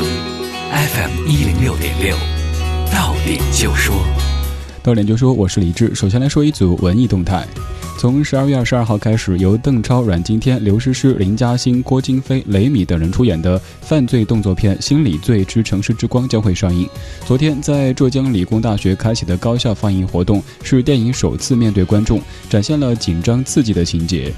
，FM 一零六点六，到点就说，到点就说，我是李志。首先来说一组文艺动态。从十二月二十二号开始，由邓超、阮经天、刘诗诗、林嘉欣、郭京飞、雷米等人出演的犯罪动作片《心理罪之城市之光》将会上映。昨天，在浙江理工大学开启的高校放映活动，是电影首次面对观众，展现了紧张刺激的情节。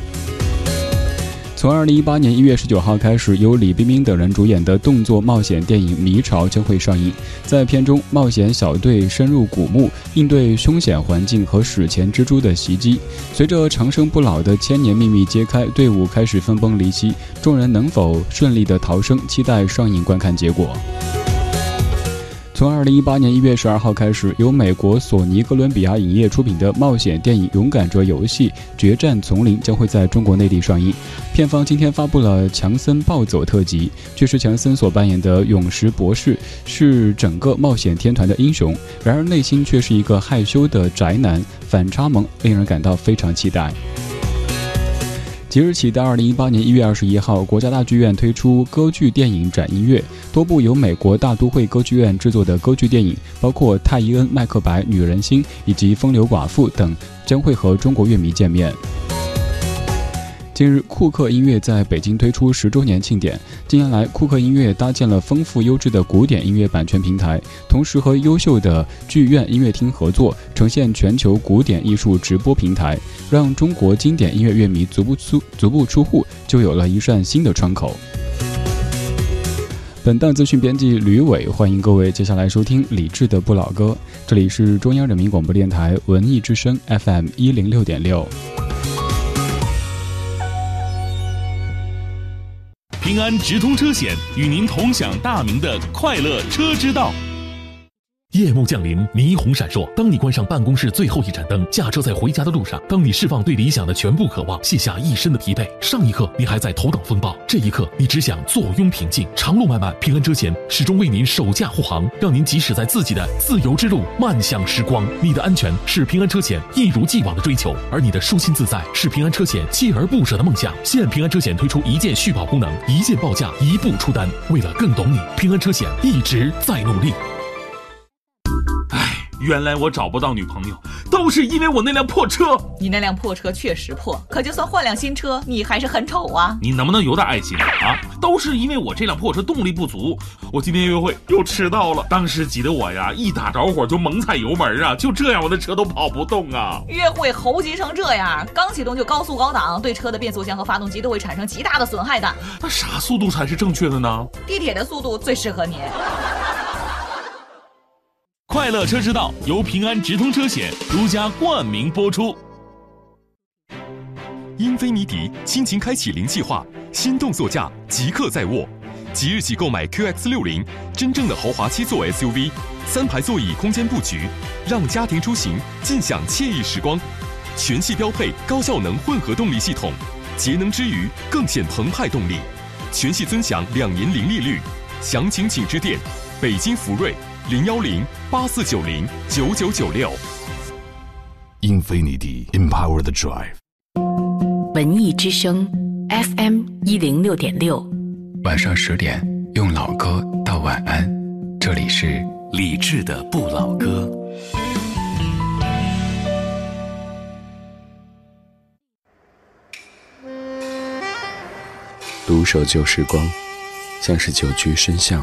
从二零一八年一月十九号开始，由李冰冰等人主演的动作冒险电影《迷巢》将会上映。在片中，冒险小队深入古墓，应对凶险环境和史前蜘蛛的袭击。随着长生不老的千年秘密揭开，队伍开始分崩离析，众人能否顺利的逃生？期待上映观看结果。从二零一八年一月十二号开始，由美国索尼哥伦比亚影业出品的冒险电影《勇敢者游戏：决战丛林》将会在中国内地上映。片方今天发布了强森暴走特辑，这是强森所扮演的勇士博士是整个冒险天团的英雄，然而内心却是一个害羞的宅男，反差萌，令人感到非常期待。即日起到二零一八年一月二十一号，国家大剧院推出歌剧电影展音乐，多部由美国大都会歌剧院制作的歌剧电影，包括《泰伊恩·麦克白》《女人心》以及《风流寡妇》等，将会和中国乐迷见面。近日，库克音乐在北京推出十周年庆典。近年来，库克音乐搭建了丰富优质的古典音乐版权平台，同时和优秀的剧院音乐厅合作，呈现全球古典艺术直播平台，让中国经典音乐乐迷足不出足不出户就有了一扇新的窗口。本档资讯编辑吕伟，欢迎各位接下来收听李志的不老歌。这里是中央人民广播电台文艺之声 FM 一零六点六。平安直通车险与您同享大明的快乐车之道。夜幕降临，霓虹闪烁。当你关上办公室最后一盏灯，驾车在回家的路上，当你释放对理想的全部渴望，卸下一身的疲惫，上一刻你还在头等风暴，这一刻你只想坐拥平静。长路漫漫，平安车险始终为您守驾护航，让您即使在自己的自由之路漫向时光。你的安全是平安车险一如既往的追求，而你的舒心自在是平安车险锲而不舍的梦想。现平安车险推出一键续保功能，一键报价，一步出单。为了更懂你，平安车险一直在努力。原来我找不到女朋友，都是因为我那辆破车。你那辆破车确实破，可就算换辆新车，你还是很丑啊！你能不能有点爱心啊？都是因为我这辆破车动力不足，我今天约会又迟到了。当时急得我呀，一打着火就猛踩油门啊！就这样，我的车都跑不动啊！约会猴急成这样，刚启动就高速高档，对车的变速箱和发动机都会产生极大的损害的。那啥速度才是正确的呢？地铁的速度最适合你。快乐车之道由平安直通车险独家冠名播出。英菲尼迪亲情开启零计划，心动座驾即刻在握，即日起购买 QX 六零，真正的豪华七座 SUV，三排座椅空间布局，让家庭出行尽享惬意时光。全系标配高效能混合动力系统，节能之余更显澎湃动力。全系尊享两年零利率，详情请致电北京福瑞。零幺零八四九零九九九六，Infinity Empower the Drive。文艺之声，FM 一零六点六。晚上十点，用老歌道晚安。这里是李志的不老歌。独守旧时光，像是久居深巷。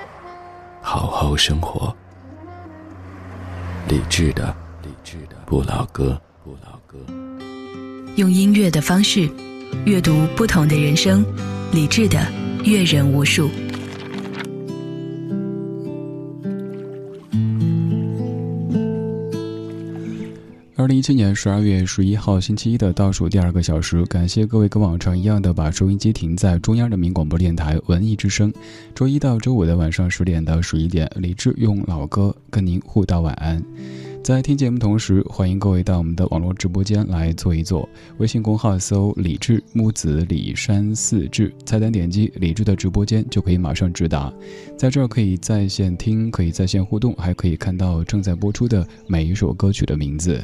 好好生活，理智的理智的不老歌，不老歌。用音乐的方式阅读不同的人生，理智的阅人无数。一七年十二月十一号星期一的倒数第二个小时，感谢各位跟往常一样的把收音机停在中央人民广播电台文艺之声。周一到周五的晚上十点到十一点，李志用老歌跟您互道晚安。在听节目同时，欢迎各位到我们的网络直播间来坐一坐。微信公号搜“李志木子李山四志”，菜单点击“李志”的直播间就可以马上直达。在这儿可以在线听，可以在线互动，还可以看到正在播出的每一首歌曲的名字。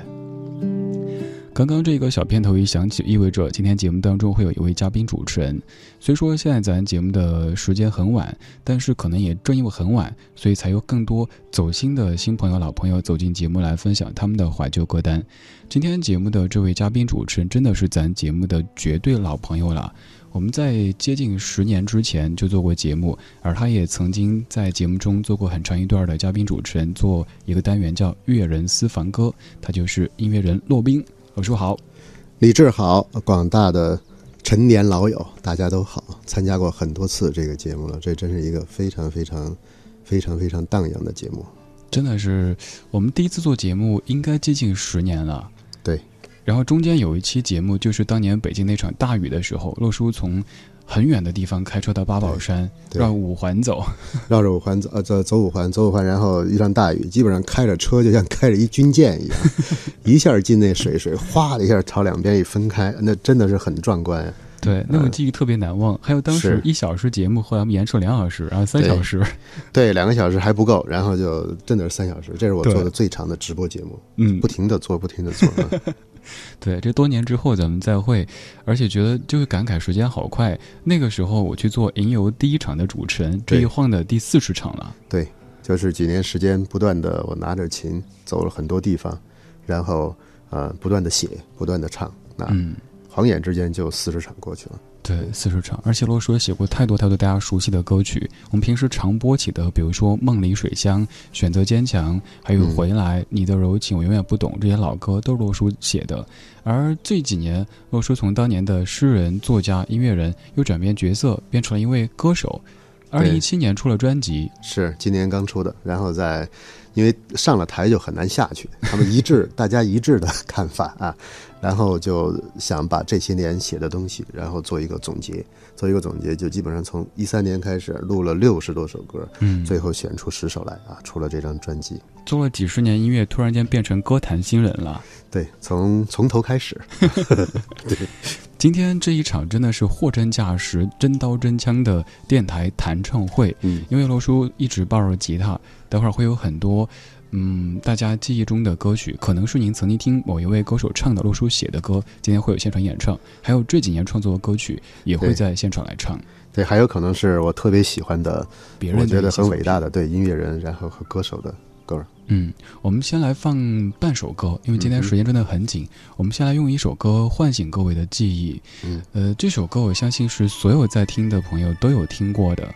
刚刚这个小片头一响起，意味着今天节目当中会有一位嘉宾主持人。虽说现在咱节目的时间很晚，但是可能也正因为很晚，所以才有更多走心的新朋友、老朋友走进节目来分享他们的怀旧歌单。今天节目的这位嘉宾主持人真的是咱节目的绝对老朋友了。我们在接近十年之前就做过节目，而他也曾经在节目中做过很长一段的嘉宾主持人，做一个单元叫《乐人私房歌》，他就是音乐人骆宾。老叔好，李志好，广大的陈年老友大家都好，参加过很多次这个节目了，这真是一个非常非常非常非常荡漾的节目，真的是我们第一次做节目应该接近十年了，对，然后中间有一期节目就是当年北京那场大雨的时候，洛叔从。很远的地方开车到八宝山，绕五环走，绕着五环走，呃，走走五环，走五环，然后遇上大雨，基本上开着车就像开着一军舰一样，一下进那水，水哗的一下朝两边一分开，那真的是很壮观。对，那种记忆特别难忘。还有当时一小时节目，后来我们延出两小时，然后三小时，对，两个小时还不够，然后就真的是三小时，这是我做的最长的直播节目，嗯，不停的做，不停的做。对，这多年之后咱们再会，而且觉得就会感慨时间好快。那个时候我去做吟游第一场的主持人，这一晃的第四十场了。对，就是几年时间不断的，我拿着琴走了很多地方，然后呃不断的写，不断的唱，那晃眼之间就四十场过去了。对，四十场，而且罗叔也写过太多太多大家熟悉的歌曲。我们平时常播起的，比如说《梦里水乡》《选择坚强》，还有《回来》《你的柔情我永远不懂》这些老歌，都是罗叔写的。而这几年，罗叔从当年的诗人、作家、音乐人，又转变角色，变成了一位歌手。二零一七年出了专辑，是今年刚出的。然后在，因为上了台就很难下去，他们一致，大家一致的看法啊。然后就想把这些年写的东西，然后做一个总结，做一个总结，就基本上从一三年开始录了六十多首歌，嗯，最后选出十首来啊，出了这张专辑。做了几十年音乐，突然间变成歌坛新人了。对，从从头开始。对，今天这一场真的是货真价实、真刀真枪的电台弹唱会。嗯，因为罗叔一直抱着吉他，待会儿会有很多。嗯，大家记忆中的歌曲，可能是您曾经听某一位歌手唱的、洛叔写的歌，今天会有现场演唱。还有这几年创作的歌曲，也会在现场来唱。对，还有可能是我特别喜欢的，别人我觉得很伟大的对音乐人，然后和歌手的歌。嗯，我们先来放半首歌，因为今天时间真的很紧。我们先来用一首歌唤醒各位的记忆。嗯，呃，这首歌我相信是所有在听的朋友都有听过的。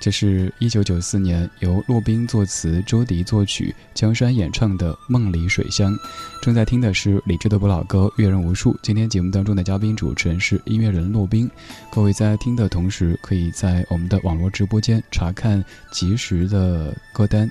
这是一九九四年由骆宾作词、周迪作曲、江山演唱的《梦里水乡》。正在听的是李志的不老歌《阅人无数》。今天节目当中的嘉宾主持人是音乐人骆宾。各位在听的同时，可以在我们的网络直播间查看及时的歌单。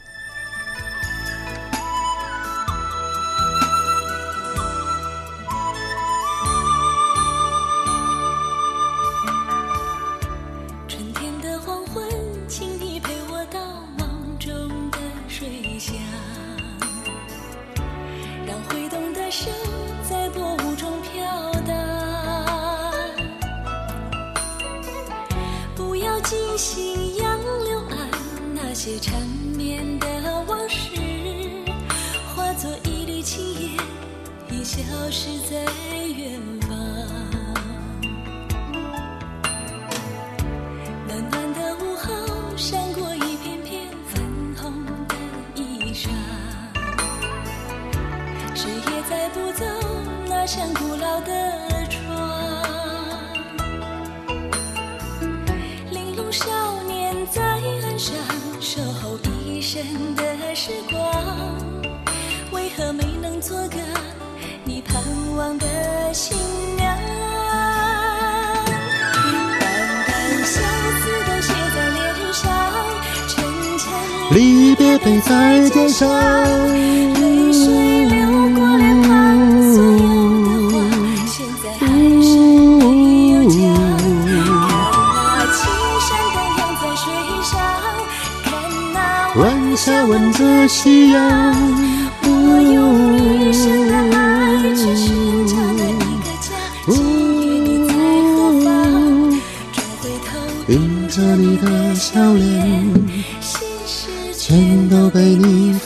别背在肩上，泪水流过脸庞。所有的话，现在还是。看那青山荡漾在水上，看那晚霞吻着夕阳。我有。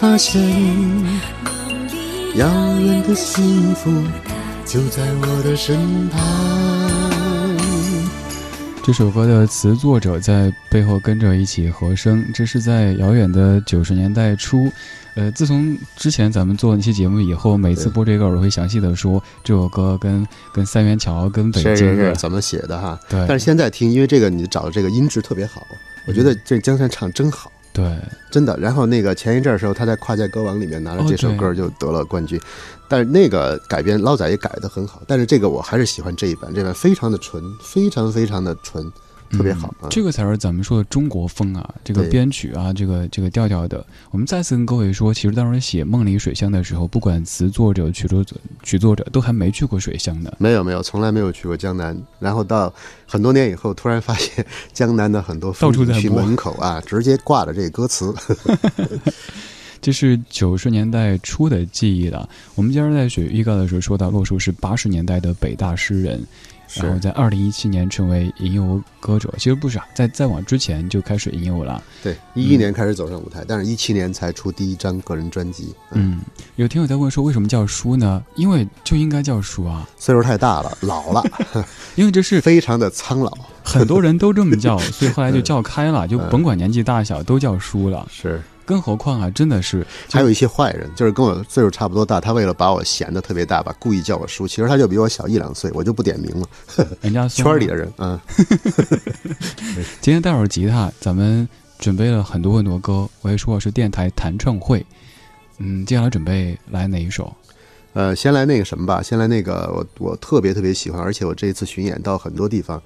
发现。遥远的幸福就在我的身旁。这首歌的词作者在背后跟着一起和声，这是在遥远的九十年代初。呃，自从之前咱们做那期节目以后，每次播这个，我会详细的说这首歌跟跟三元桥、跟北京是怎么写的哈？对但是现在听，因为这个你找的这个音质特别好，我觉得这江山唱真好。对，真的，然后那个前一阵儿时候，他在跨界歌王里面拿了这首歌就得了冠军，但是那个改编捞仔也改得很好，但是这个我还是喜欢这一版，这版非常的纯，非常非常的纯，特别好这个才是咱们说的中国风啊，这个编曲啊，这个这个调调的。我们再次跟各位说，其实当时写《梦里水乡》的时候，不管词作者、曲作者、曲作者，都还没去过水乡呢。没有没有，从来没有去过江南，然后到很多年以后，突然发现 江南的很多到处在门口啊，直接挂着这个歌词。这是九十年代初的记忆了。我们今儿在写预告的时候说到，洛书是八十年代的北大诗人，是然后在二零一七年成为吟游歌者。其实不是啊，在再往之前就开始吟游了。对，一一年开始走上舞台，但是一七年才出第一张个人专辑。嗯，有听友在问说，为什么叫叔呢？因为就应该叫叔啊，岁数太大了，老了，因为这是非常的苍老。很多人都这么叫，所以后来就 叫开了，就甭管年纪大小都叫叔了。是，更何况啊，真的是还有一些坏人，就是跟我岁数差不多大，他为了把我显得特别大吧，故意叫我叔，其实他就比我小一两岁，我就不点名了。人家说圈儿里的人，嗯，今天带会儿吉他，咱们准备了很多很多歌，我也说我是电台弹唱会。嗯，接下来准备来哪一首？呃，先来那个什么吧，先来那个我我特别特别喜欢，而且我这一次巡演到很多地方，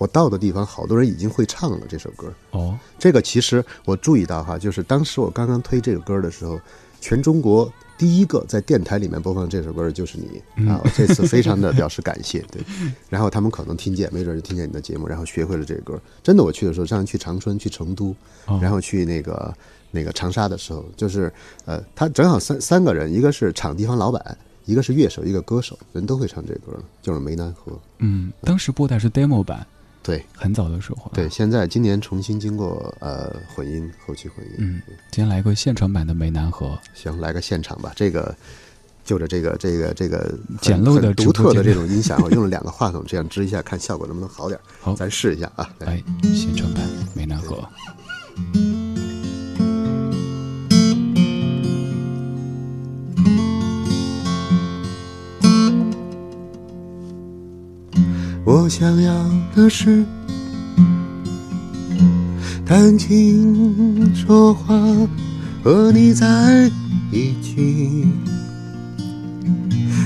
我到的地方好多人已经会唱了这首歌。哦，这个其实我注意到哈，就是当时我刚刚推这个歌的时候，全中国第一个在电台里面播放这首歌的就是你啊！我这次非常的表示感谢。对，然后他们可能听见，没准就听见你的节目，然后学会了这个歌。真的，我去的时候，上次去长春、去成都，哦然后去那个那个长沙的时候，就是呃，他正好三三个人，一个是场地方老板，一个是乐手，一个歌手，人都会唱这歌，就是梅南河。嗯，当时播的是 demo 版，对很早的时候。对，，现在今年重新经过呃混音，后期混音。嗯，今天来个现场版的梅南河。行，来个现场吧。这个就着这个这个这个简陋的独特的这种音响，我用了两个话筒，这样支一下，看效果能不能好点儿。好咱试一下啊。来来，现场版梅南河。我想要的是谈情说话，和你在一起。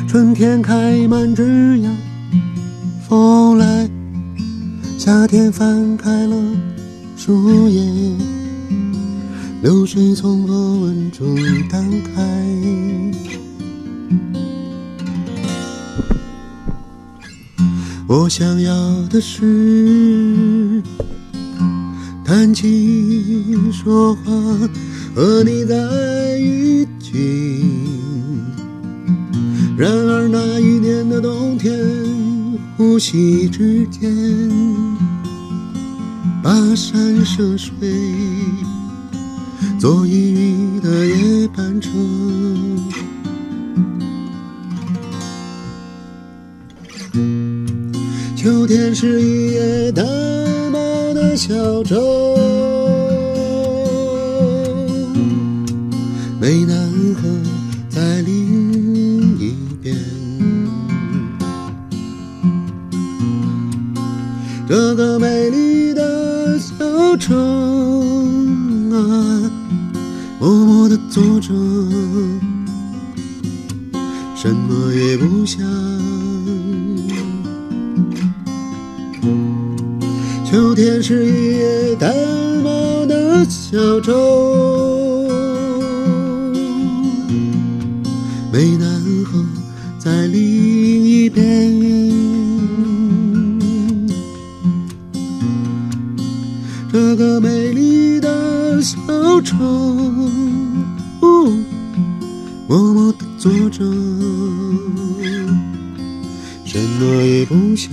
春天开满枝桠，风来，夏天翻开了树叶，流水从波纹中荡开。我想要的是谈情说话，和你在一起。然而那一年的冬天，呼吸之间，跋山涉水，坐一隅的夜班车。秋天是一叶淡薄的小舟，湄南河在另一边。这个美丽的小城啊，默默地坐着，什么也不想。秋天是一叶单薄的小舟，湄南河在另一边。这个美丽的小舟，默默地坐着，什么也不想。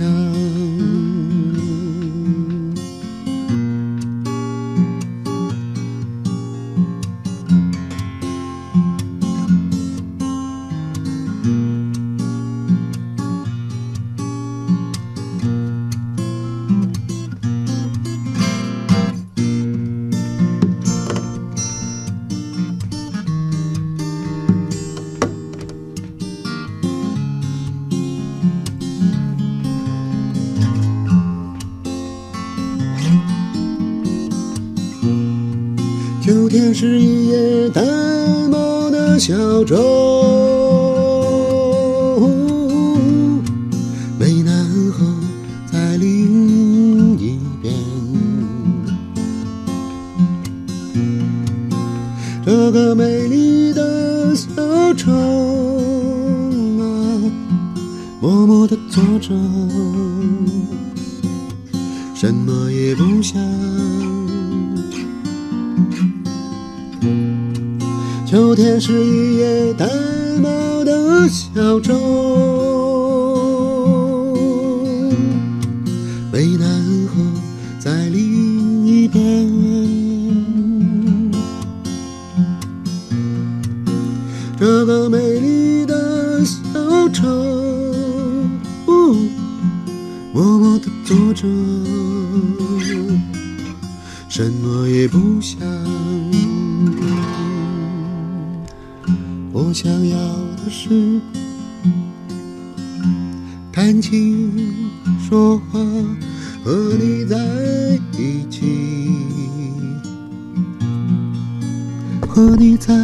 在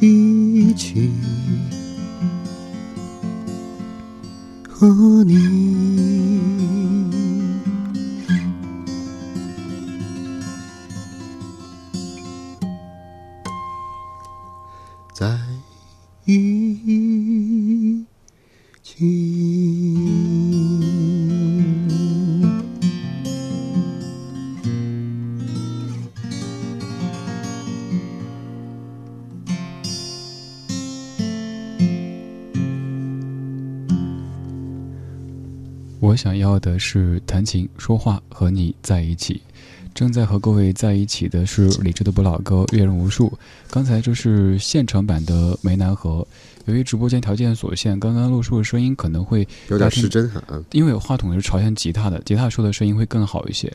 一起，和你。想要的是弹琴说话，和你在一起。正在和各位在一起的是李志的不老歌《阅人无数》。刚才这是现场版的《湄南河》。由于直播间条件所限，刚刚录出的声音可能会有点失真哈。嗯，因为有话筒是朝向吉他的，吉他说的声音会更好一些。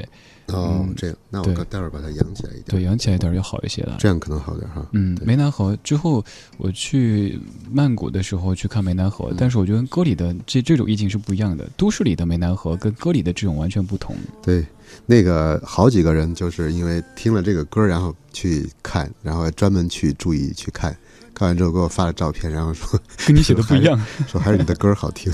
哦，嗯这样，那我待会儿把它扬起来一点。对，扬起来一点儿就好一些了。这样可能好点哈。嗯，对湄南河之后，我去曼谷的时候去看湄南河，但是我觉得歌里的这这种意境是不一样的。都市里的湄南河跟歌里的这种完全不同。对，那个好几个人就是因为听了这个歌，然后去看，然后还专门去注意去看，看完之后给我发了照片，然后说跟你写的 不一样。说还是你的歌好听。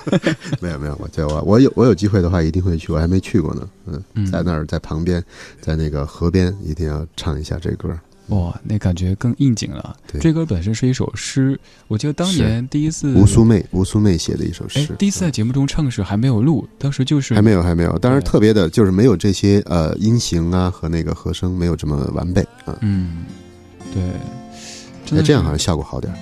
没有没有，我这我我有我有机会的话一定会去，我还没去过呢。嗯，嗯在那儿在旁边，在那个河边，一定要唱一下这歌。哇，那感觉更应景了。对这歌本身是一首诗，我记得当年第一次吴苏妹，吴苏妹写的一首诗，。哎第一次在节目中唱时还没有录，当时就是还没有，还没有。当然，特别的就是没有这些呃音型啊和那个和声没有这么完备啊。嗯，对，真哎，的这样好像效果好点儿。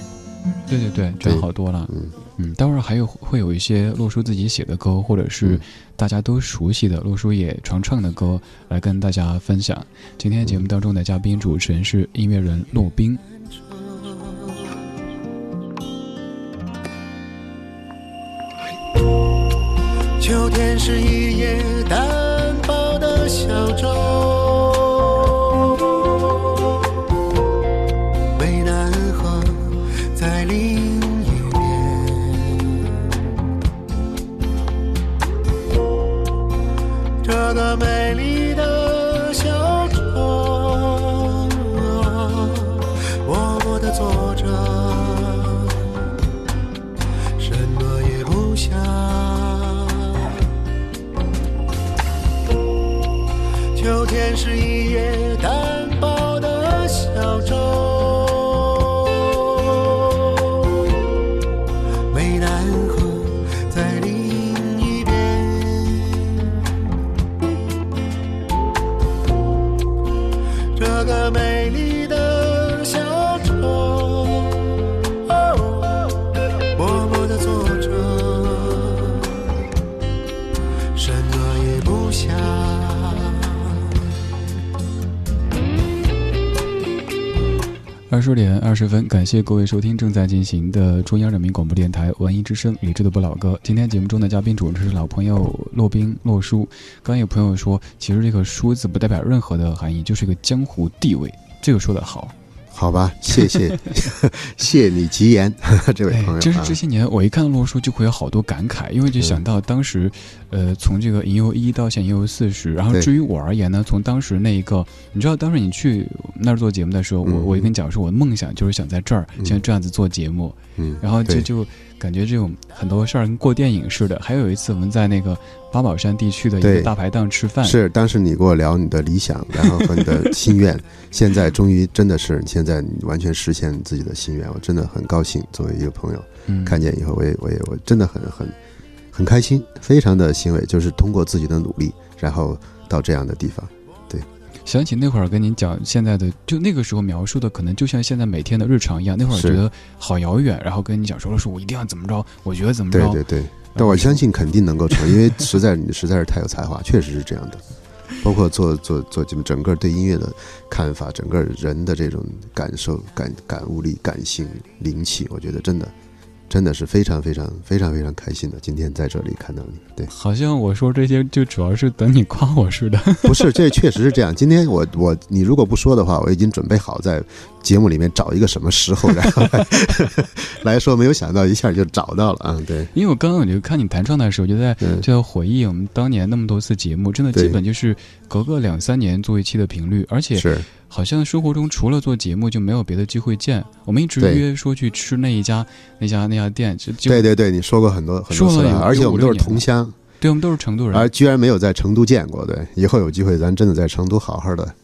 对对对，这样好多了。嗯嗯，待会儿还有会有一些洛叔自己写的歌，或者是嗯大家都熟悉的洛叔也常唱的歌，来跟大家分享。今天节目当中的嘉宾主持人是音乐人洛宾。秋天是一叶二十点二十分，感谢各位收听正在进行的中央人民广播电台文艺之声理智的不老歌。今天节目中的嘉宾主持是老朋友洛宾洛叔。刚有朋友说，其实这个“叔”字不代表任何的含义，就是一个江湖地位。这个说的好。好吧，谢谢，谢你吉言，这位朋友。就是这些年，我一看到洛叔就会有好多感慨，因为就想到当时，呃，从这个银游一到现银游四十，然后至于我而言呢，从当时那一个，你知道，当时你去那儿做节目的时候，我我跟你讲说，我的梦想就是想在这儿像这样子做节目，嗯，然后就就感觉这种很多事儿跟过电影似的。还有一次我们在那个。八宝山地区的一个大排档吃饭，是当时你跟我聊你的理想，然后和你的心愿，现在终于真的是现在完全实现自己的心愿，我真的很高兴。作为一个朋友，看见以后，我也我也我真的很很很开心，非常的欣慰，就是通过自己的努力，然后到这样的地方。对，想起那会儿跟您讲现在的，就那个时候描述的，可能就像现在每天的日常一样。那会儿觉得好遥远，然后跟你讲说了，说我一定要怎么着，我觉得怎么着，对对对。但我相信肯定能够成，因为实在你实在是太有才华，确实是这样的。包括做做做整个对音乐的看法，整个人的这种感受、感感悟力、感性、灵气，我觉得真的。真的是非常非常非常非常开心的，今天在这里看到你。对，好像我说这些就主要是等你夸我似的。不是，这确实是这样。今天我我你如果不说的话，我已经准备好在节目里面找一个什么时候然后 来说，没有想到一下就找到了啊。对，因为我刚刚我就看你弹唱的时候，就在就在回忆我们当年那么多次节目，真的基本就是隔个两三年做一期的频率，而且是。好像生活中除了做节目就没有别的机会见。我们一直约说去吃那一家那家那家店。对对对，你说过很多很多次了，而且我们都是同乡。对，我们都是成都人。而居然没有在成都见过。对，以后有机会咱真的在成都好好的。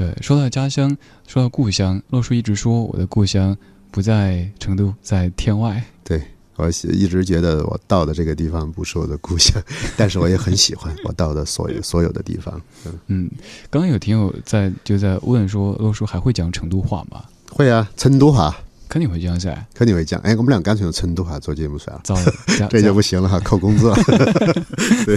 对对，说到家乡，说到故乡，洛叔一直说我的故乡不在成都，在天外。对。我一直觉得我到的这个地方不是我的故乡，但是我也很喜欢我到的所有所有的地方。嗯，刚刚有听友在就在问说，洛叔还会讲成都话吗？会啊，成都话肯定会讲噻，肯定会讲。哎，我们俩干脆用成都话做节目算了，这就不行了哈，扣工资了。对。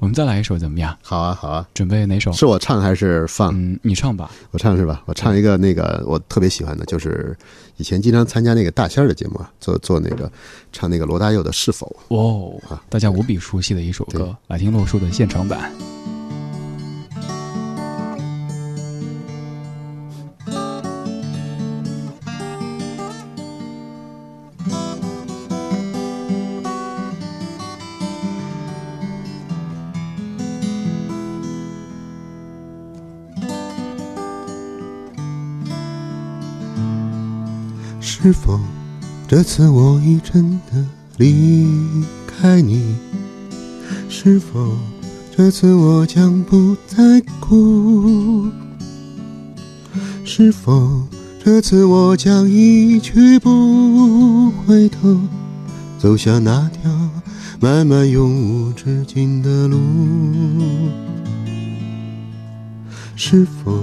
我们再来一首怎么样？好啊，好啊，准备哪首？是我唱还是放？嗯，你唱吧。我唱是吧？我唱一个那个我特别喜欢的，就是以前经常参加那个大仙儿的节目啊，做做那个唱那个罗大佑的《是否》哦啊，大家无比熟悉的一首歌，来听洛叔的现场版。是否这次我已真的离开你？是否这次我将不再哭？是否这次我将一去不回头，走向那条漫漫永无止境的路？是否？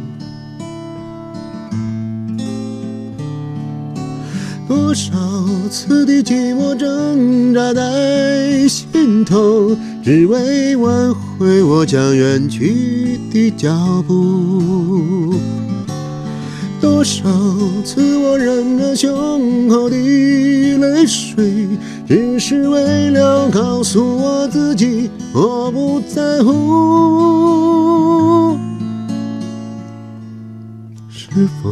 多少次的寂寞挣扎在心头，只为挽回我将远去的脚步。多少次我忍着胸口的泪水，只是为了告诉我自己，我不在乎。是否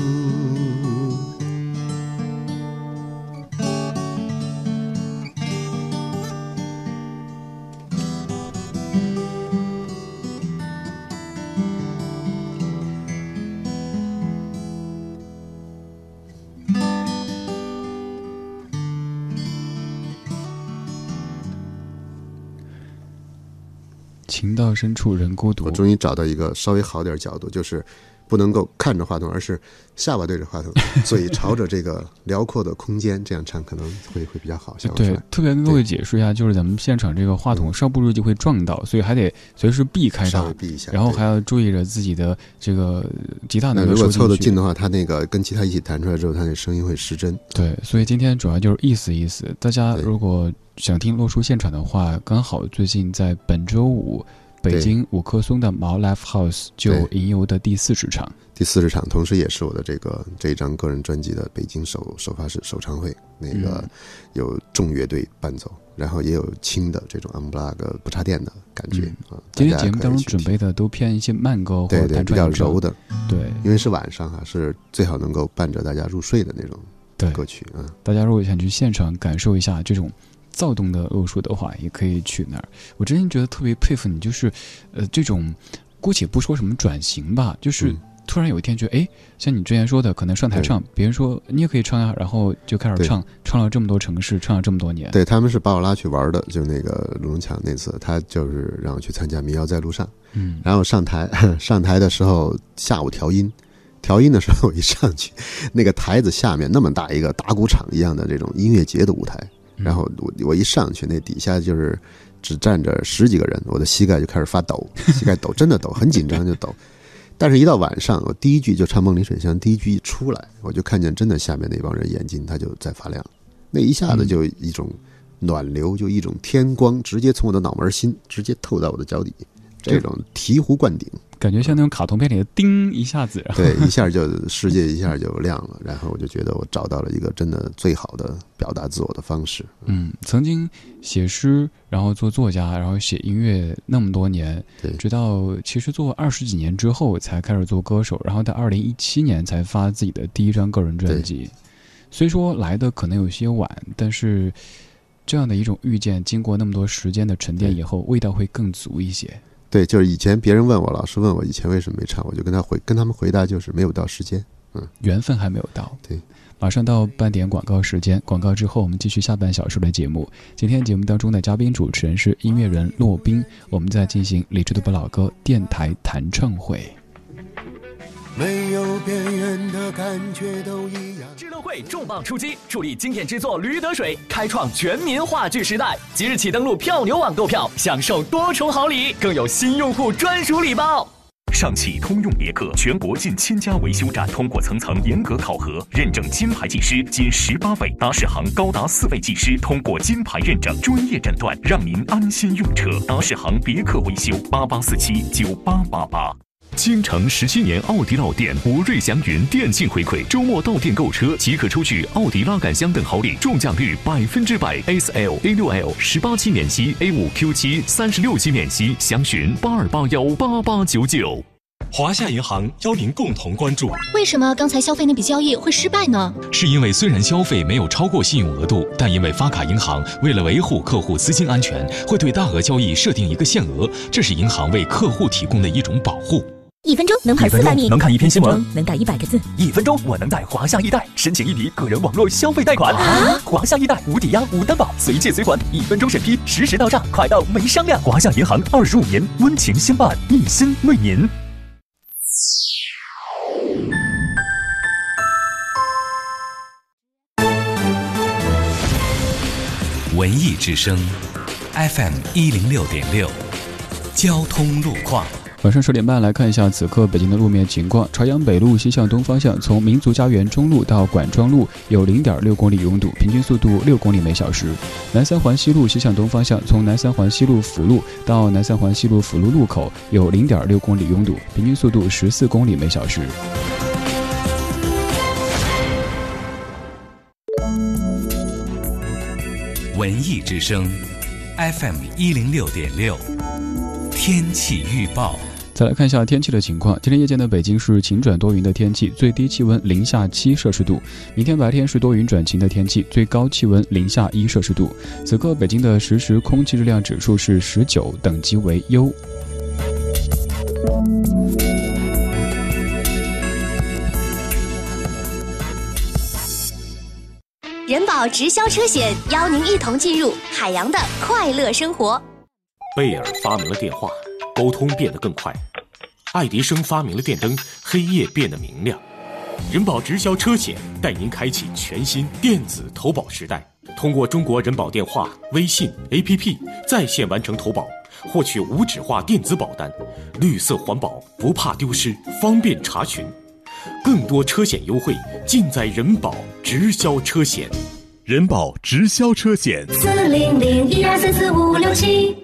深处人孤独我。终于找到一个稍微好点儿角度，就是不能够看着话筒，而是下巴对着话筒，嘴朝着这个辽阔的空间，这样唱可能会会比较好，对，。特别跟各位解释一下，就是咱们现场这个话筒稍不注意就会撞到，所以还得随时避开它稍微，避一下，然后还要注意着自己的这个吉他如果凑。得近的话，它那个跟吉他一起弹出来之后，它那声音会失真。对，所以今天主要就是意思意思。大家如果想听洛叔现场的话，刚好最近在本周五，北京五棵松的毛 Live House 就对吟游的第四十场。第四十场，同时也是我的这个这一张个人专辑的北京首首发式首唱会，那个嗯有重乐队伴奏，然后也有轻的这种 unplug 不插电的感觉啊。今天节目当中准备的都偏一些慢歌或者对对比较柔，的，对因为是晚上啊，是最好能够伴着大家入睡的那种。歌曲啊。大家如果想去现场感受一下这种躁动的洛叔的话，也可以去那儿。我真心觉得特别佩服你，就是呃这种，姑且不说什么转型吧，就是嗯。突然有一天觉得，哎，像你之前说的，可能上台唱，别人说你也可以唱啊，然后就开始唱，唱了这么多城市，唱了这么多年。对，他们是把我拉去玩的，就那个卢龙强那次，他就是让我去参加《民谣在路上》，嗯，然后上台 上台的时候下午调音，调音的时候我一上去，那个台子下面那么大一个打鼓场一样的这种音乐节的舞台，嗯然后我我一上去，那底下就是只站着十几个人，我的膝盖就开始发抖，膝盖抖，真的抖，很紧张就抖。但是，一到晚上，我第一句就唱《梦里水乡》，第一句一出来，我就看见真的下面那帮人眼睛他就在发亮，那一下子就一种暖流，就一种天光，直接从我的脑门心直接透到我的脚底，这种醍醐灌顶。感觉像那种卡通片里的叮一下子，然后对，一下就世界一下就亮了，然后我就觉得我找到了一个真的最好的表达自我的方式。嗯，曾经写诗，然后做作家，然后写音乐那么多年，对直到其实做二十几年之后才开始做歌手，然后在二零一七年才发自己的第一张个人专辑。虽说来的可能有些晚，但是这样的一种遇见，经过那么多时间的沉淀以后，味道会更足一些。对，就是以前别人问我，老师问我以前为什么没唱，我就跟他回跟他们回答就是没有到时间。嗯缘分还没有到。对，马上到半点广告时间，广告之后我们继续下半小时的节目。今天节目当中的嘉宾主持人是音乐人骆宾，我们在进行理智的不老歌电台弹唱会。没有边缘的感觉都一样。智乐汇重磅出击，助力经典之作《驴得水》，开创全民话剧时代。即日起登录票牛网购票，享受多重好礼，更有新用户专属礼包。上汽通用别克全国近千家维修站通过层层严格考核，认证金牌技师仅十八位，达世行高达四位技师通过金牌认证，专业诊断，让您安心用车。达世行别克维修八八四七九八八八。京城十七年奥迪老店吴瑞祥云店庆回馈，周末到店购车即可抽取奥迪拉杆箱等好礼，中奖率百分之百。S L A 六 L 十八期免息，A 五 Q 七三十六期免息，详询八二八幺八八九九。华夏银行邀您共同关注。为什么刚才消费那笔交易会失败呢？是因为虽然消费没有超过信用额度，但因为发卡银行为了维护客户资金安全，会对大额交易设定一个限额，这是银行为客户提供的一种保护。一分钟能跑四百米，能看一篇新闻，能打一百个字。一分钟，我能在华夏易贷申请一笔个人网络消费贷款。啊！华夏易贷无抵押、无担保，随借随还，一分钟审批，实时到账，快到没商量。华夏银行二十五年温情相伴，一心为您。文艺之声，FM 一零六点六，交通路况。晚上十点半来看一下此刻北京的路面情况。朝阳北路西向东方向，从民族家园中路到管庄路有零点六公里拥堵，平均速度六公里每小时。南三环西路西向东方向，从南三环西路辅路到南三环西路辅路路口有零点六公里拥堵，平均速度十四公里每小时。文艺之声，FM 一零六点六，天气预报。再来看一下天气的情况。今天夜间的北京是晴转多云的天气，最低气温零下七摄氏度。明天白天是多云转晴的天气，最高气温零下一摄氏度。此刻北京的实时空气质量指数是十九，等级为优。人保直销车险邀您一同进入海洋的快乐生活。贝尔发明了电话，沟通变得更快。爱迪生发明了电灯，黑夜变得明亮。人保直销车险带您开启全新电子投保时代，通过中国人保电话、微信、APP 在线完成投保，获取无纸化电子保单，绿色环保，不怕丢失，方便查询。更多车险优惠尽在人保直销车险。人保直销车险，四零零一二三四五六七。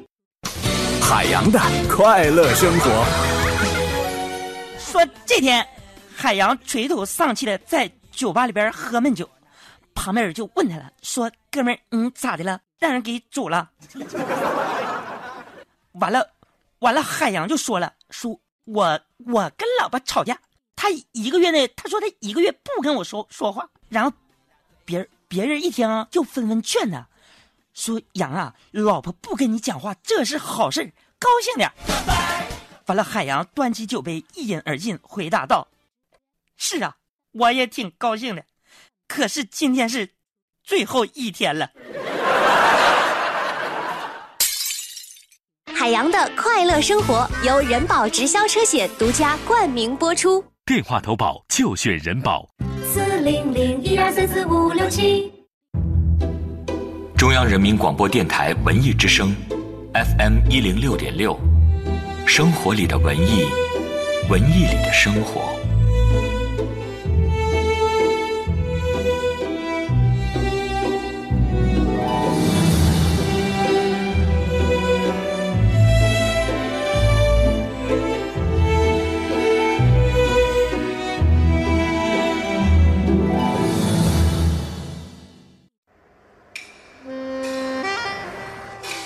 海洋的快乐生活。说这天，海洋垂头丧气的在酒吧里边喝闷酒，旁边人就问他了，说：“哥们儿，你咋的了？让人给煮了？”完了，完了，海洋就说了：“说我我跟老婆吵架，他一个月内，他说他一个月不跟我说说话，然后别人别人一听就纷纷劝他，说杨啊，老婆不跟你讲话，这是好事高兴点。”完了，海洋端起酒杯，一饮而尽，回答道：“是啊，我也挺高兴的，可是今天是最后一天了。”海洋的快乐生活由人保直销车险独家冠名播出。电话投保就选人保。四零零一二三四五六七。中央人民广播电台文艺之声，FM 一零六点六。生活里的文艺，文艺里的生活。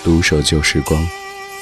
独守旧时光，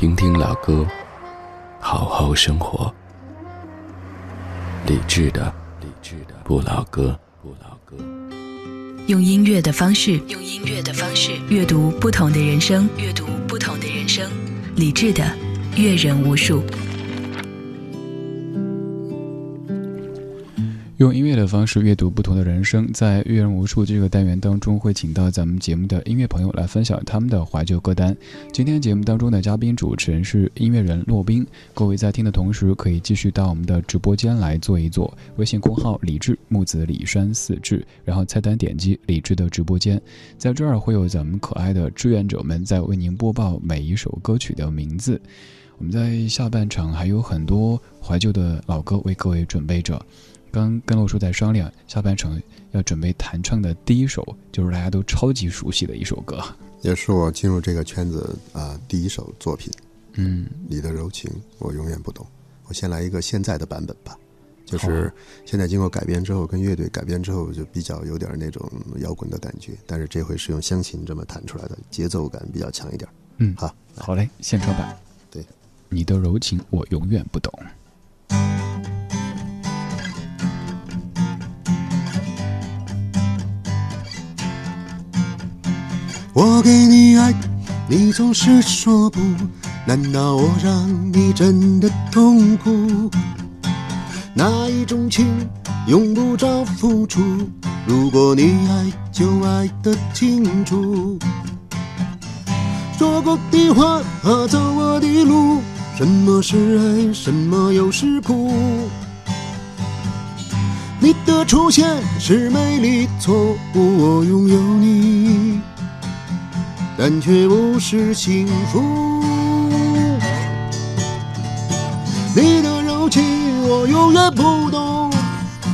听听老歌。好好生活，理智的理智的不老歌，不老歌。用音乐的方式，用音乐的方式阅读不同的人生，阅读不同的人生。理智的阅人无数。用音乐的方式阅读不同的人生，在阅人无数这个单元当中，会请到咱们节目的音乐朋友来分享他们的怀旧歌单。今天节目当中的嘉宾主持人是音乐人骆宾。各位在听的同时，可以继续到我们的直播间来坐一坐。微信公号李志木子李山四志，然后菜单点击李志的直播间，在这儿会有咱们可爱的志愿者们在为您播报每一首歌曲的名字。我们在下半场还有很多怀旧的老歌为各位准备着。刚跟陆叔在商量，下半场要准备弹唱的第一首，就是大家都超级熟悉的一首歌，也是我进入这个圈子啊第一首作品。嗯，你的柔情我永远不懂。我先来一个现在的版本吧，就是现在经过改编之后，跟乐队改编之后，就比较有点那种摇滚的感觉，但是这回是用湘琴这么弹出来的，节奏感比较强一点。嗯，好，好嘞，现场版。对，你的柔情我永远不懂。我给你爱，你总是说不，难道我让你真的痛苦？那一种情用不着付出，如果你爱就爱得清楚。说过的话和走过的路，什么是爱，什么又是苦？你的出现是美丽错误，我拥有你。但却不是幸福。你的柔情我永远不懂，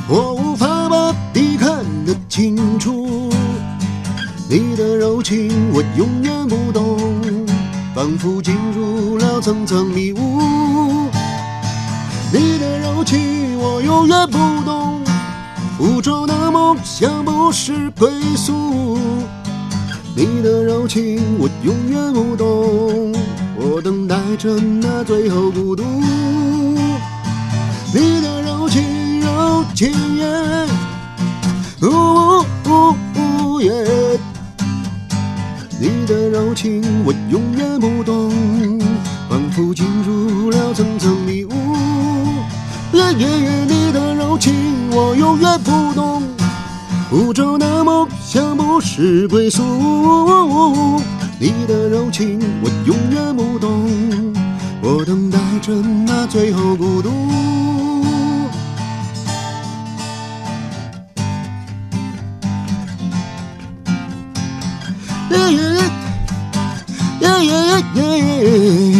我无法把你看得清楚。你的柔情我永远不懂，仿佛进入了层层迷雾。你的柔情我永远不懂，浮舟的梦想不是归宿。你的柔情我永远不懂，我等待着那最后孤独。你的柔情柔情耶，呜呜呜耶，你的柔情我永远不懂，仿佛进入了层层迷雾。耶耶耶，你的柔情我永远不懂，无舟的梦想不是归宿。你的柔情我永远不懂，我等待着那最后孤独。耶耶耶耶耶耶。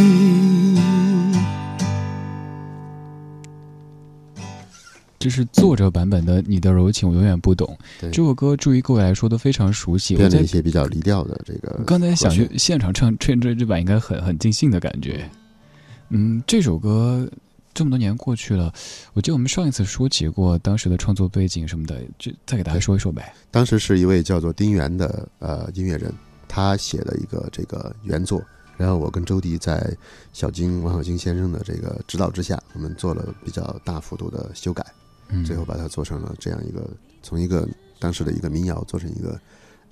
是作者版本的《你的柔情我永远不懂》。这首歌，注意各位来说都非常熟悉。编了一些比较离调的这个。刚才想，去现场唱唱这这版应该很很尽兴的感觉。嗯，这首歌这么多年过去了，我记得我们上一次说起过当时的创作背景什么的，就再给大家说一说呗。当时是一位叫做丁原的呃音乐人，他写了一个这个原作，然后我跟周迪在小金王小金先生的这个指导之下，我们做了比较大幅度的修改。最后把它做成了这样一个，从一个当时的一个民谣做成一个，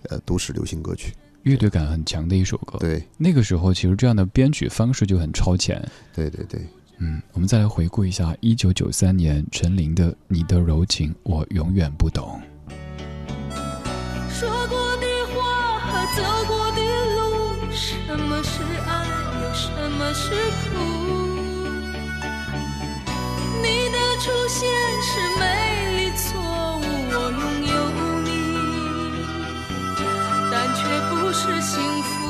呃，都市流行歌曲，乐队感很强的一首歌。对，那个时候其实这样的编曲方式就很超前。对对对，嗯，我们再来回顾一下一九九三年陈琳的《你的柔情我永远不懂》。说过的话和走过的路，什么是爱，又什么是苦？出现是美丽错误，我拥有你，但却不是幸福。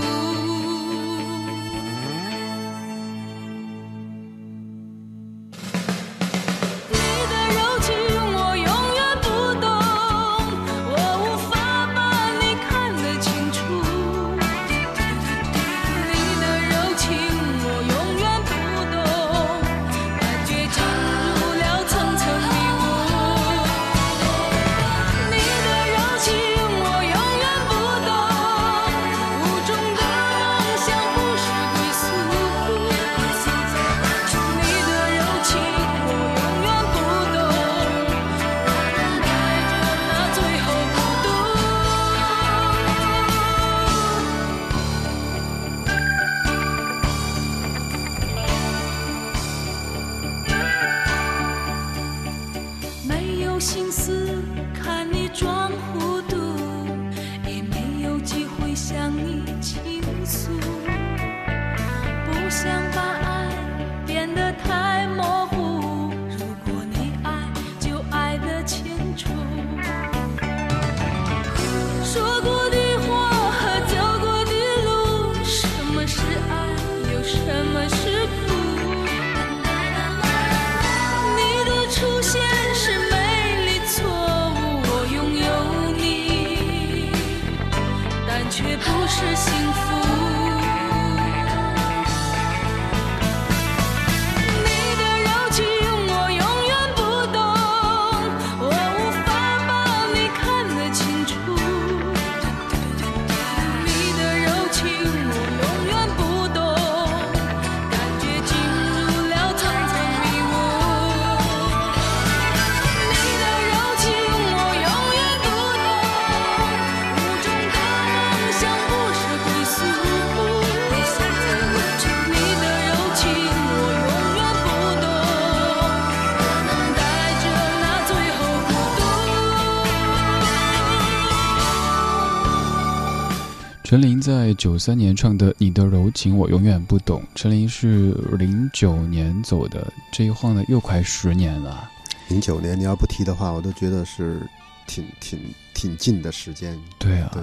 在九三年唱的《你的柔情我永远不懂》，陈琳是零九年走的，这一晃呢又快十年了。零九年你要不提的话，我都觉得是挺挺挺近的时间。对啊，对，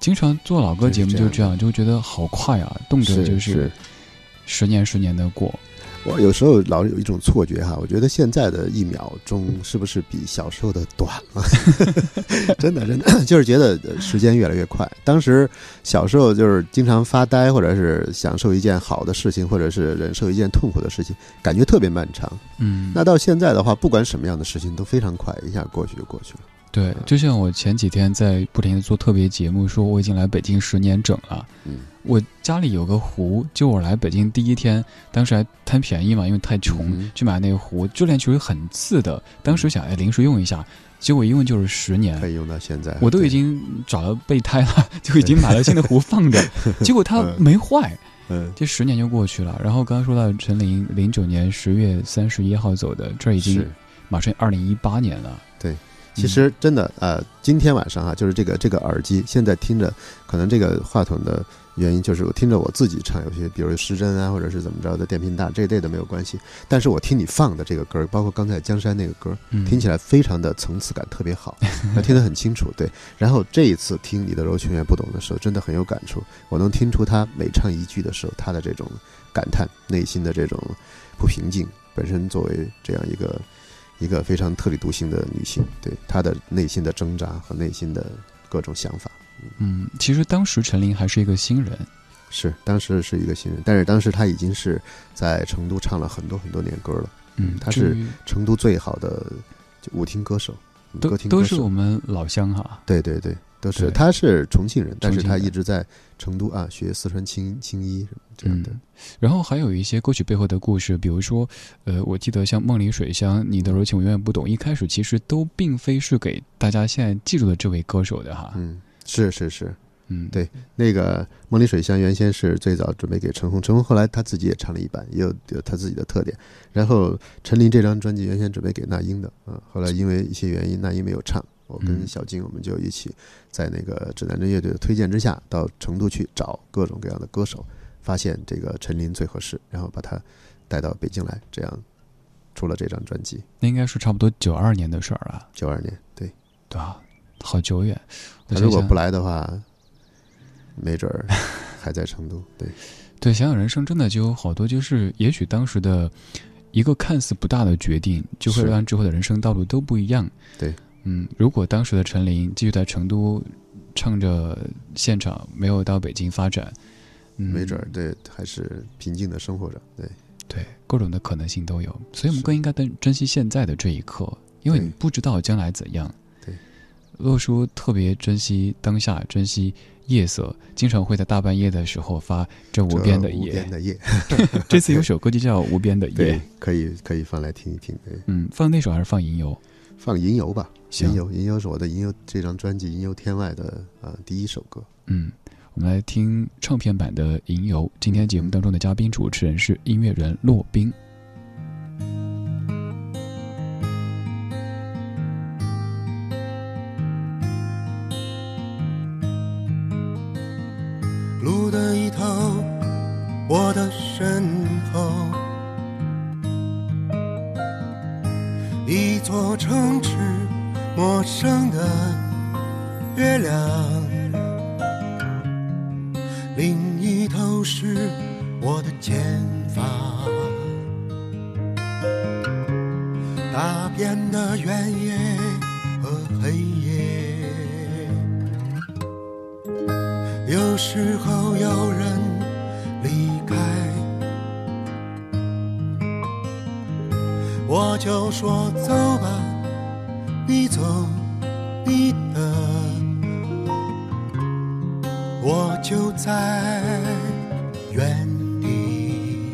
经常做老歌节目就这样，就觉得好快啊，动辄就是是十年十年的过。我有时候老有一种错觉哈，我觉得现在的一秒钟是不是比小时候的短了？真 的真的，就是觉得时间越来越快。当时小时候就是经常发呆，或者是享受一件好的事情，或者是忍受一件痛苦的事情，感觉特别漫长。嗯，那到现在的话，不管什么样的事情都非常快，一下过去就过去了。对，就像我前几天在不停的做特别节目，说我已经来北京十年整了。嗯，我家里有个壶，就我来北京第一天，当时还贪便宜嘛，因为太穷，嗯去买那个壶，就连其实很次的，当时想哎临时用一下，结果一用就是十年，可以用到现在。我都已经找了备胎了，就已经买了新的壶放着，结果它没坏。嗯，这十年就过去了。然后刚刚说到陈琳，零九年十月三十一号走的，这已经是马上二零一八年了。对，其实真的呃，今天晚上啊，就是这个这个耳机，现在听着，可能这个话筒的原因就是我听着我自己唱，有些比如失真啊，或者是怎么着的电频大这一类的没有关系。但是我听你放的这个歌儿，包括刚才江山那个歌听起来非常的层次感特别好，那听得很清楚。对，然后这一次听你的柔情也不懂的时候，真的很有感触。我能听出他每唱一句的时候，他的这种感叹，内心的这种不平静。本身作为这样一个一个非常特立独行的女性，对她的内心的挣扎和内心的各种想法，嗯，其实当时陈琳还是一个新人，是当时是一个新人，但是当时他已经是在成都唱了很多很多年歌了。嗯他是成都最好的就舞厅歌手，都都是歌厅歌手我们老乡哈。对对对，都是他是重庆人，但是他一直在成都啊学四川青青衣什么这样的。嗯然后还有一些歌曲背后的故事，比如说，呃，我记得像《梦里水乡》《你的柔情我永远不懂》，一开始其实都并非是给大家现在记住的这位歌手的哈。嗯，是是是，嗯，对，那个《梦里水乡》原先是最早准备给陈红，陈红后来他自己也唱了一版，也有有他自己的特点。然后陈琳这张专辑原先准备给那英的，啊，后来因为一些原因，那英没有唱。我跟嗯小金我们就一起在那个指南针乐队的推荐之下，到成都去找各种各样的歌手，发现这个陈琳最合适，然后把他带到北京来，这样出了这张专辑。那应该是差不多九二年的事儿了。九二年，对，对啊，好久远。他如果不来的话，没准儿 还在成都。对，对，想想人生真的就有好多，就是也许当时的一个看似不大的决定，就会让之后的人生道路都不一样。对，嗯，如果当时的陈琳继续在成都唱着现场，没有到北京发展，嗯，没准儿对还是平静的生活着。对，对，各种的可能性都有，所以我们更应该珍珍惜现在的这一刻，因为你不知道将来怎样。对，洛叔特别珍惜当下，珍惜夜色，经常会在大半夜的时候发这无边的夜。边的夜 这次有首歌就叫《无边的夜》，，可以可以放来听一听。对，嗯，放那首还是放吟游？放《吟游》吧，《行吟游》《吟游》是我的《吟游》这张专辑《吟游天外》的啊、第一首歌。嗯，我们来听唱片版的《吟游》。今天节目当中的嘉宾主持人是音乐人洛宾。路的一头，我的身后，一座城池，陌生的月亮，另一头是我的前方，大片的原野和黑夜。时候有人离开，我就说走吧，你走你的，我就在原地，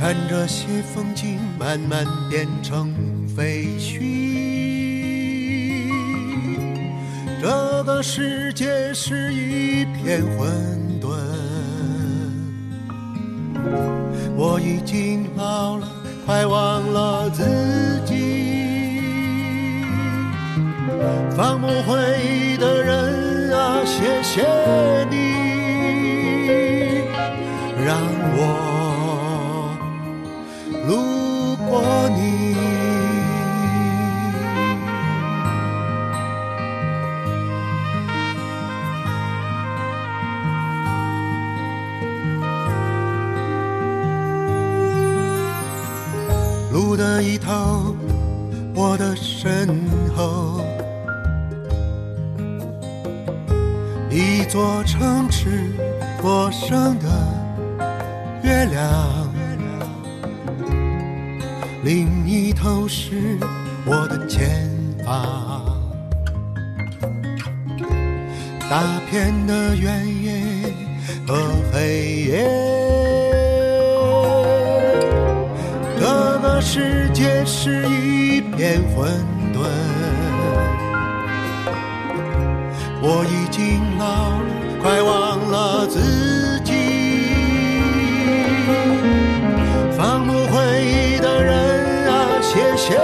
看这些风景慢慢变成废这世界是一片混沌，我已经老了，快忘了自己。放不回的人啊，谢谢片的原野和黑夜。这个世界是一片混沌，我已经老了，快忘了自己。放不回忆的人啊，谢谢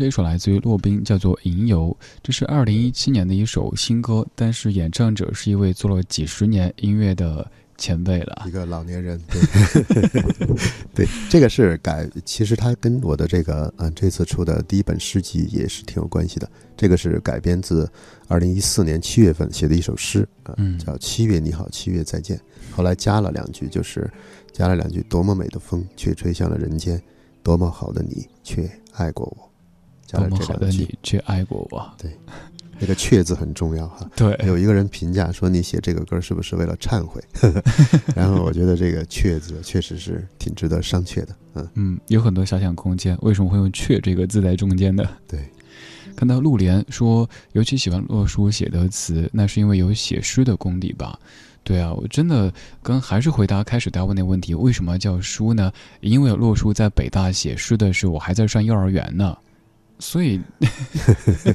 这一首来自于骆宾，叫做《吟游》，这是二零一七年的一首新歌，但是演唱者是一位做了几十年音乐的前辈了，一个老年人。对，对，这个是改，其实它跟我的这个嗯这次出的第一本诗集也是挺有关系的。这个是改编自二零一四年七月份写的一首诗啊，嗯叫《七月你好，七月再见》。后来加了两句，就是加了两句：多么美的风，却吹向了人间；多么好的你，却爱过我。加了多么好的这两句你，却爱过我。对，那个“却”字很重要哈。对有一个人评价说你写这个歌是不是为了忏悔？然后我觉得这个“却”字确实是挺值得商榷的。嗯，嗯，有很多遐想空间。为什么会用“却”这个字在中间呢？对，看到陆莲说，尤其喜欢洛书写的词，那是因为有写诗的功底吧？对啊，我真的跟还是回答开始大家问那问题，为什么叫书呢？因为洛书在北大写诗的时候，我还在上幼儿园呢，所以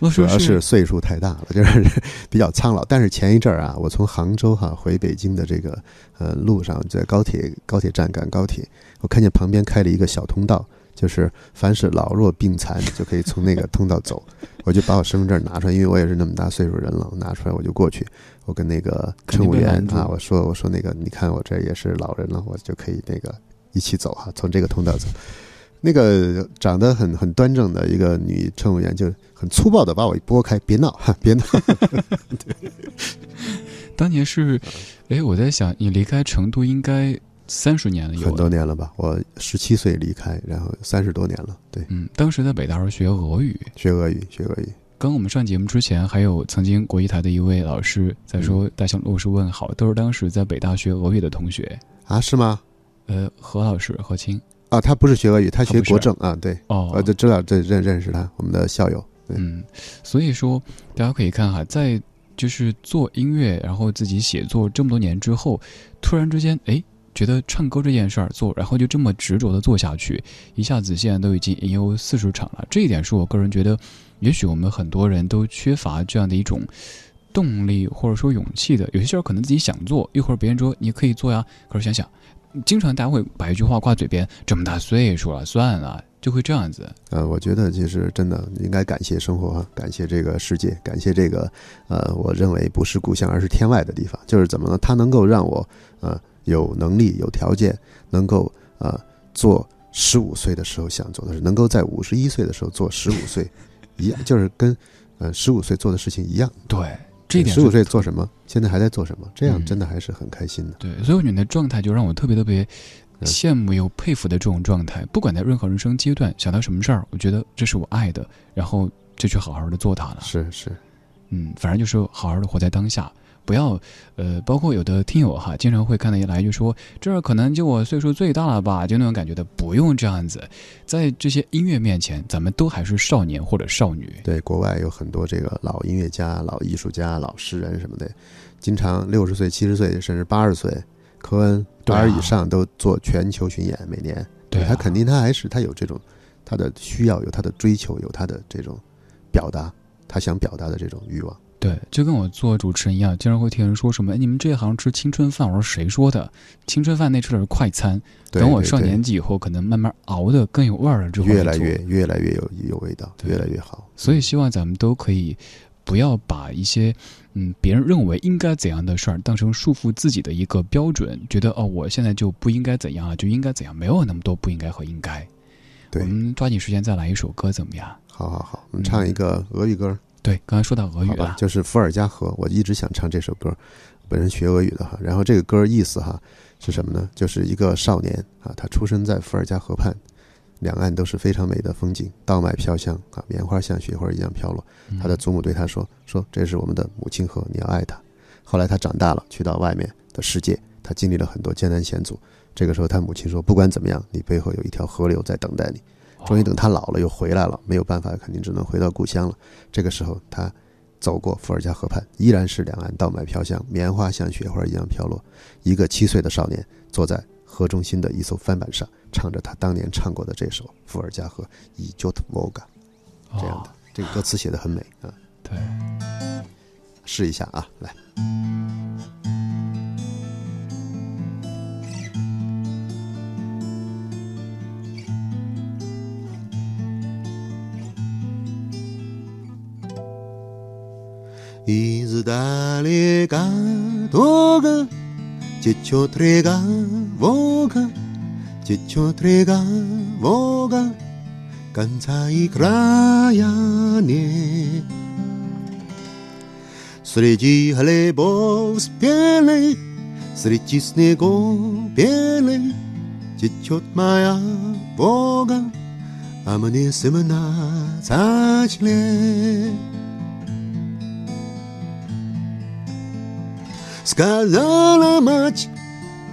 主要是岁数太大了，就是比较苍老。但是前一阵儿啊，我从杭州哈、回北京的这个呃路上，在高铁高铁站赶高铁，我看见旁边开了一个小通道，就是凡是老弱病残就可以从那个通道走。我就把我身份证拿出来，因为我也是那么大岁数人了，我拿出来我就过去，我跟那个乘务员啊，我说我说那个，你看我这也是老人了，我就可以那个一起走哈、从这个通道走。那个长得很很端正的一个女乘务员就很粗暴的把我一拨开，别闹哈，别闹。当年是，哎，我在想，你离开成都应该三十年了有，很多年了吧？我十七岁离开，然后三十多年了。对，嗯，当时在北大时候学俄语，学俄语，学俄语。刚我们上节目之前，还有曾经国艺台的一位老师在说嗯大象路是问好，都是当时在北大学俄语的同学啊？是吗？呃，何老师何清啊，他不是学俄语，他学国政啊。对，哦我就知道，这认认识他，我们的校友。嗯，所以说大家可以看哈，在就是做音乐，然后自己写作这么多年之后，突然之间，哎，觉得唱歌这件事儿做，然后就这么执着的做下去，一下子现在都已经吟游四十场了。这一点是我个人觉得，也许我们很多人都缺乏这样的一种动力或者说勇气的。有些事儿可能自己想做，一会儿别人说你可以做呀，可是想想，经常大家会把一句话挂嘴边，这么大岁数了，算了，就会这样子。呃，我觉得其实真的应该感谢生活啊，感谢这个世界，感谢这个呃，我认为不是故乡而是天外的地方。就是怎么呢？它能够让我呃有能力、有条件，能够啊、呃做十五岁的时候想做的事，能够在五十一岁的时候做十五岁一样，就是跟呃十五岁做的事情一样。对，这一点十五岁做什么，现在还在做什么，这样嗯真的还是很开心的。对，所以我觉得你的状态就让我特别特别羡慕又佩服的这种状态。不管在任何人生阶段，想到什么事儿，我觉得这是我爱的，然后就去好好的做它了。是是，嗯，反正就是好好的活在当下，不要呃，包括有的听友哈，经常会看到一来就说这儿可能就我岁数最大了吧，就那种感觉的，不用这样子，在这些音乐面前，咱们都还是少年或者少女。对，国外有很多这个老音乐家、老艺术家、老诗人什么的，经常六十岁、七十岁，甚至八十岁，科恩八十以上都做全球巡演，每年。对啊他肯定他还是他有这种他的需要，有他的追求，有他的这种表达，他想表达的这种欲望。对，就跟我做主持人一样，经常会听人说什么：“哎，你们这行吃青春饭。”我说：“谁说的？青春饭那吃的是快餐。等我上年纪以后，可能慢慢熬的更有味儿了之后，越来越越来越有有味道，越来越好。所以希望咱们都可以不要把一些嗯别人认为应该怎样的事儿当成束缚自己的一个标准，觉得哦我现在就不应该怎样啊，就应该怎样，没有那么多不应该和应该。对我们抓紧时间再来一首歌怎么样？好好好，我们唱一个俄语歌。对，刚才说到俄语吧了，就是伏尔加河，我一直想唱这首歌，本人学俄语的哈。然后这个歌意思哈是什么呢？就是一个少年啊，他出生在伏尔加河畔，两岸都是非常美的风景，稻麦飘香啊，棉花像雪花一样飘落。他的祖母对他说：“说这是我们的母亲河，你要爱它。”后来他长大了，去到外面的世界，他经历了很多艰难险阻。这个时候，他母亲说：“不管怎么样，你背后有一条河流在等待你。”终于等他老了又回来了，没有办法，肯定只能回到故乡了。这个时候，他走过伏尔加河畔，依然是两岸稻麦飘香，棉花像雪花一样飘落。一个七岁的少年坐在河中心的一艘帆板上，唱着他当年唱过的这首《伏尔加河》以 j o t Volga，这样的。这个歌词写的很美啊。对，试一下啊，来。Издалека дорога течет река Волга, течет река Волга, конца и края нет. Среди хлебов спелых, среди снегов белых течет моя Волга, а мне семнадцать лет. Сказала мать,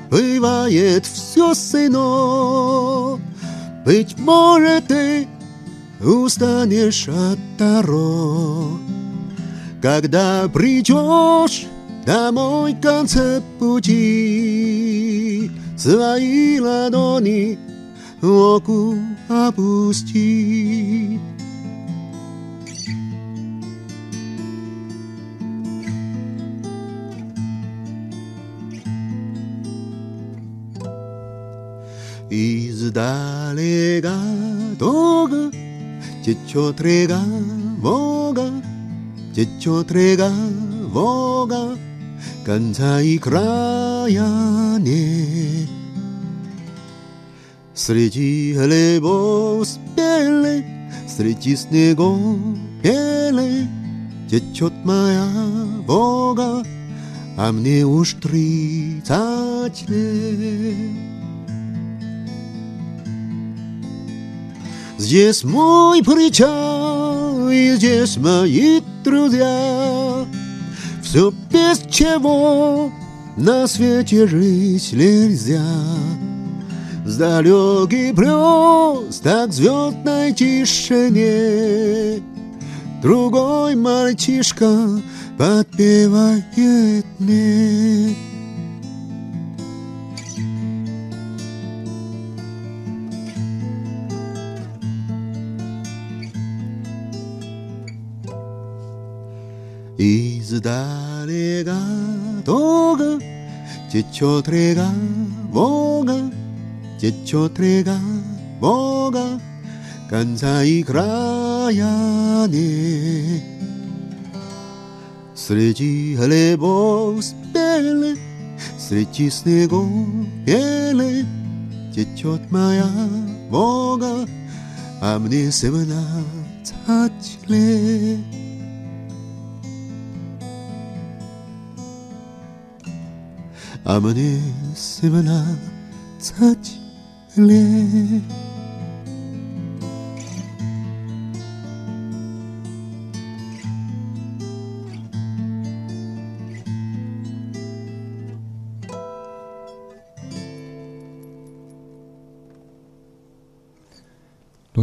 бывает все сыно. Быть может, ты устанешь от дорог. Когда придешь домой в конце пути, Свои ладони в оку опусти. Издалека долго течет Волга, течет Волга, конца и края. Среди хлебов спелых, среди снегов белых течет моя Волга, а мне уж тридцать лет. Здесь мой причал, и здесь мои друзья. Все без чего на свете жить нельзя. С далекий брез, так звездной тишине Другой мальчишка подпевает мне. Издалека долго течет река Волга, течет река Волга, конца и края нет. Среди хлебов спелых, Sreći snegom bijele Tečet moja moga A mnie se tačle A mnie se tačle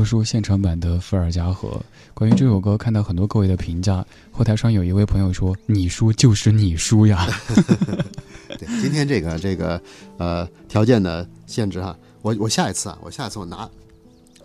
洛叔现场版的《伏尔加河》。关于这首歌，看到很多各位的评价，后台上有一位朋友说：“你输就是你输呀。对，今天这个这个呃条件的限制哈，我我下一次啊，我下一次我拿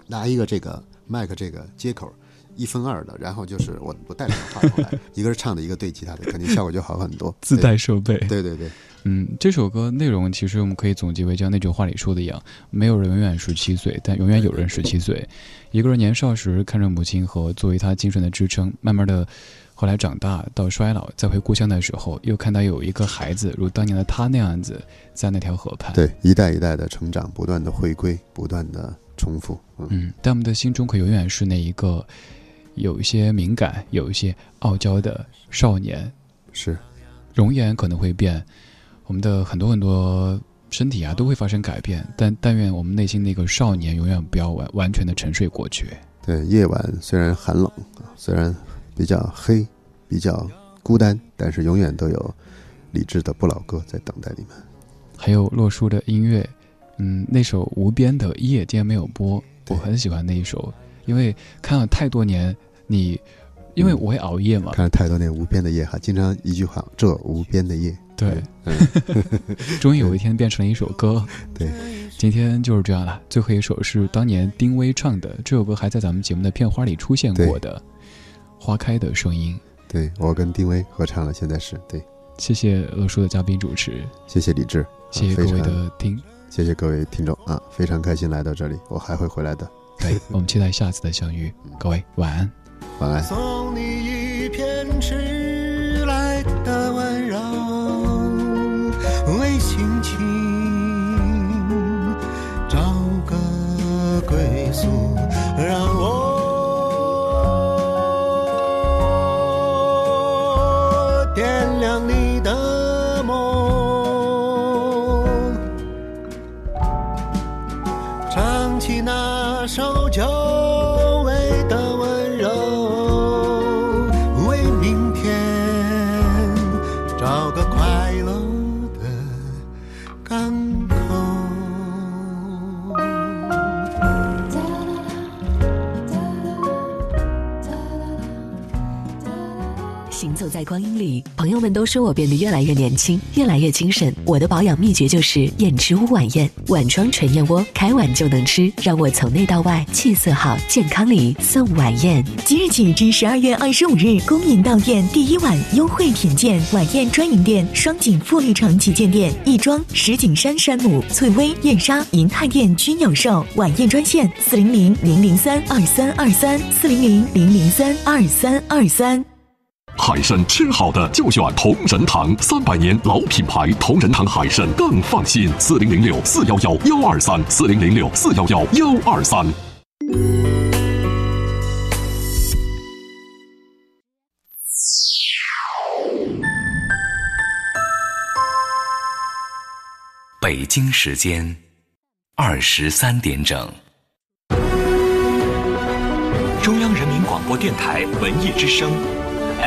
拿一个这个麦克这个接口一分二的，然后就是我我带两个话筒来，一个是唱的，一个对吉他的，肯定效果就好很多。自带设备，对对对。嗯，这首歌内容其实我们可以总结为像那句话里说的一样：没有人永远十七岁，但永远有人十七岁。一个人年少时看着母亲和作为他精神的支撑，慢慢的，后来长大到衰老，再回故乡的时候，又看到有一个孩子如当年的他那样子，在那条河畔。对，一代一代的成长，不断的回归，不断的重复。嗯，嗯但我们的心中可永远是那一个有一些敏感、有一些傲娇的少年。是，容颜可能会变。我们的很多很多身体啊都会发生改变，但但愿我们内心那个少年永远不要完完全的沉睡过去。对，夜晚虽然寒冷啊，虽然比较黑，比较孤单，但是永远都有理智的不老歌在等待你们。还有洛书的音乐，嗯，那首《无边的夜》今天没有播，我很喜欢那一首，因为看了太多年你，因为我会熬夜嘛，看了太多年《无边的夜》哈，经常一句话，这无边的夜。对，终于有一天变成了一首歌。对，今天就是这样了。最后一首是当年丁薇唱的，这首歌还在咱们节目的片花里出现过的，《花开的声音》。对我跟丁薇合唱了，现在是对。谢谢乐叔的嘉宾主持，谢谢李志，谢谢各位的听，谢谢各位听众啊，非常开心来到这里，我还会回来的。对，我们期待下次的相遇。各位晚安，晚安。送你一片迟来的温柔。为心情找个归宿，让我点亮你的梦，唱起那首旧光阴里，朋友们都说我变得越来越年轻，越来越精神。我的保养秘诀就是燕之屋晚宴，晚装纯燕窝，开碗就能吃，让我从内到外气色好，健康里送晚宴。即日起至十二月二十五日，恭迎到店第一晚优惠品鉴，晚宴专营店双井富力城旗舰店、亦庄、石景山山姆、翠微、燕莎、银泰店均有售。晚宴专线：四零零零零三二三二三，四零零零零三二三二三。海参吃好的就选同仁堂，三百年老品牌，同仁堂海参更放心。四零零六四幺幺幺二三，四零零六四幺幺幺二三。北京时间二十三点整。中央人民广播电台文艺之声。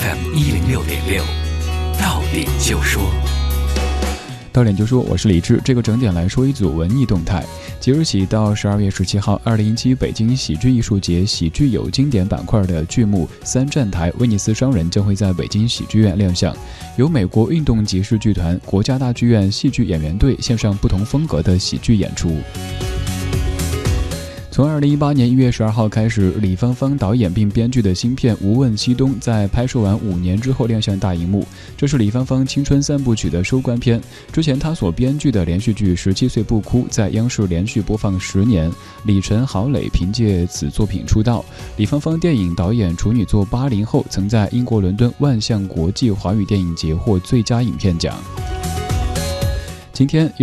FM 一零六点六，到点就说。到点就说我是李志，这个整点来说一组文艺动态。即日起到十二月十七号，二零一七北京喜剧艺术节喜剧有经典板块的剧目《三站台》威尼斯商人将会在北京喜剧院亮相，由美国运动集市剧团、国家大剧院戏剧演员队献上不同风格的喜剧演出。从二零一八年一月十二号开始，李芳芳导演并编剧的新片《无问西东》在拍摄完五年之后亮相大荧幕。这是李芳芳青春三部曲的收官片。之前她所编剧的连续剧《十七岁不哭》在央视连续播放十年。李晨、郝蕾凭借此作品出道。李芳芳电影导演处女作《八零后》曾在英国伦敦万象国际华语电影节获最佳影片奖。今天。